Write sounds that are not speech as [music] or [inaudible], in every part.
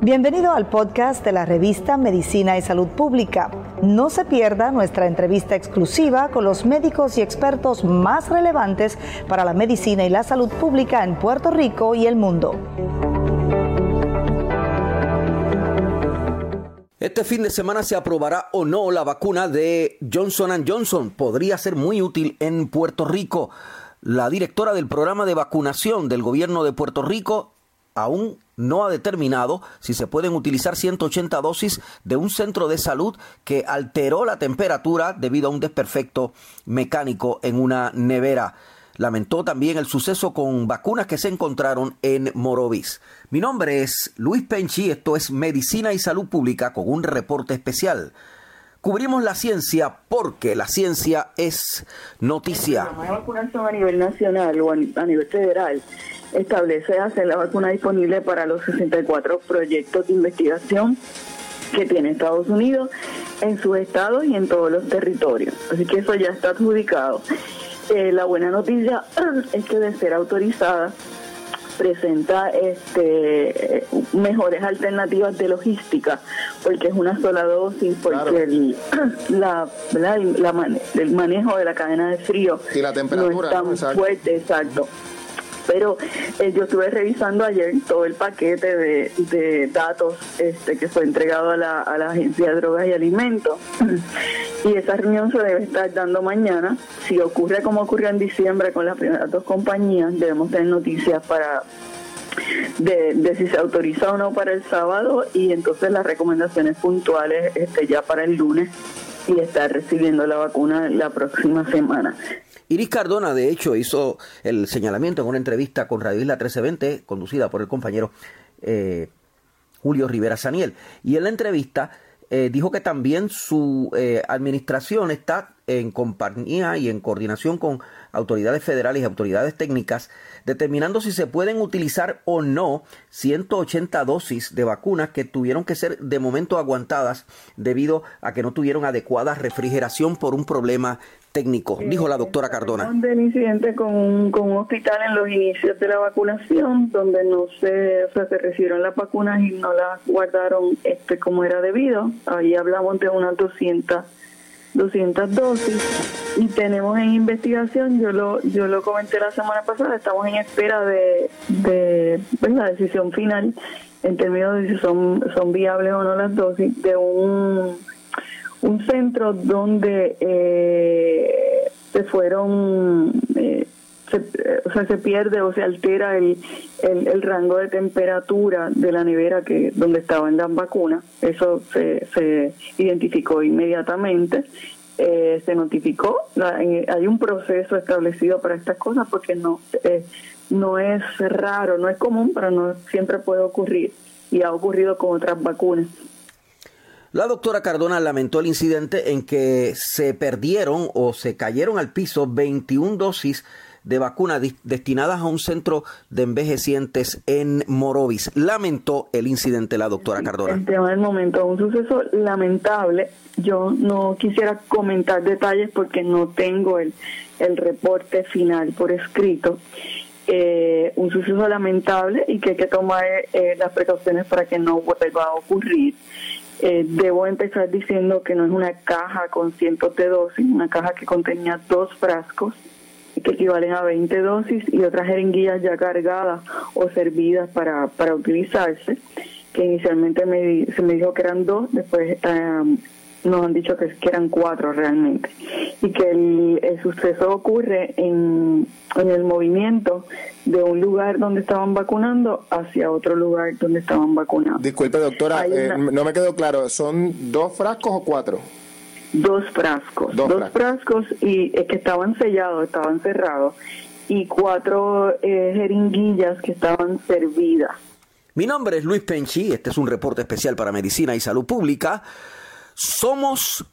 Bienvenido al podcast de la revista Medicina y Salud Pública. No se pierda nuestra entrevista exclusiva con los médicos y expertos más relevantes para la medicina y la salud pública en Puerto Rico y el mundo. Este fin de semana se aprobará o no la vacuna de Johnson Johnson. Podría ser muy útil en Puerto Rico. La directora del programa de vacunación del gobierno de Puerto Rico aún no ha determinado si se pueden utilizar 180 dosis de un centro de salud que alteró la temperatura debido a un desperfecto mecánico en una nevera. Lamentó también el suceso con vacunas que se encontraron en Morovis. Mi nombre es Luis Penchi, esto es Medicina y Salud Pública con un reporte especial. Cubrimos la ciencia porque la ciencia es noticia. La vacunación a nivel nacional o a nivel federal establece hacer la vacuna disponible para los 64 proyectos de investigación que tiene Estados Unidos en sus estados y en todos los territorios. Así que eso ya está adjudicado. Eh, la buena noticia [clears throat] es que de ser autorizada presenta este mejores alternativas de logística porque es una sola dosis porque [clears throat] el, la, el manejo de la cadena de frío y la temperatura no es tan fuerte exacto. Pero eh, yo estuve revisando ayer todo el paquete de, datos este, que fue entregado a la, a la Agencia de Drogas y Alimentos. [clears throat] Y esa reunión se debe estar dando mañana. Si ocurre como ocurrió en diciembre con las primeras dos compañías, debemos tener noticias para de, de, si se autoriza o no para el sábado y entonces las recomendaciones puntuales este, ya para el lunes y estar recibiendo la vacuna la próxima semana. Iris Cardona, de hecho, hizo el señalamiento en una entrevista con Radio Isla 1320, conducida por el compañero eh, Julio Rivera Saniel. Y en la entrevista eh, dijo que también su eh, administración está en compañía y en coordinación con autoridades federales y autoridades técnicas, determinando si se pueden utilizar o no 180 dosis de vacunas que tuvieron que ser de momento aguantadas debido a que no tuvieron adecuada refrigeración por un problema técnico, dijo la doctora Cardona. Del incidente con un, con un hospital en los inicios de la vacunación, donde no se, o sea, se recibieron las vacunas y no las guardaron este como era debido. Ahí hablamos de unas 200 200 dosis y tenemos en investigación, yo lo yo lo comenté la semana pasada, estamos en espera de, de pues, la decisión final en términos de si son, son viables o no las dosis de un, un centro donde eh, se fueron eh, se, o sea, se pierde o se altera el, el, rango de temperatura de la nevera que donde estaban las vacunas. Eso se, se identificó inmediatamente. Eh, se notificó. hay un proceso establecido para estas cosas porque no, eh, no es raro, no es común, pero no siempre puede ocurrir. Y ha ocurrido con otras vacunas. La doctora Cardona lamentó el incidente en que se perdieron o se cayeron al piso 21 dosis de vacunas destinadas a un centro de envejecientes en Morovis. Lamentó el incidente la doctora Cardona. El momento, un suceso lamentable. Yo no quisiera comentar detalles porque no tengo el, el reporte final por escrito. Eh, un suceso lamentable y que hay que tomar eh, las precauciones para que no vuelva a ocurrir. Eh, debo empezar diciendo que no es una caja con cientos de dosis, una caja que contenía dos frascos que equivalen a 20 dosis y otras jeringuillas ya cargadas o servidas para, para utilizarse, que inicialmente me, se me dijo que eran dos, después um, nos han dicho que, eran cuatro realmente, y que el, suceso ocurre en, en el movimiento de un lugar donde estaban vacunando hacia otro lugar donde estaban vacunando. Disculpe, doctora, eh, no me quedó claro, ¿son dos frascos o cuatro? Dos frascos, dos, frascos. y es que estaban sellados, estaban cerrados y cuatro eh, jeringuillas que estaban servidas. Mi nombre es Luis Penchi, este es un reporte especial para Medicina y Salud Pública. Somos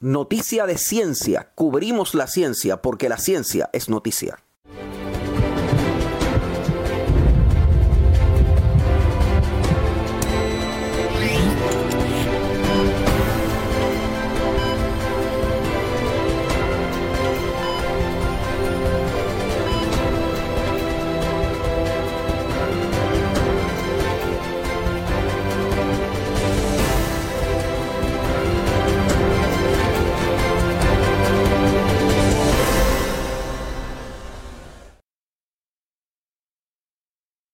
noticia de ciencia, cubrimos la ciencia porque la ciencia es noticia.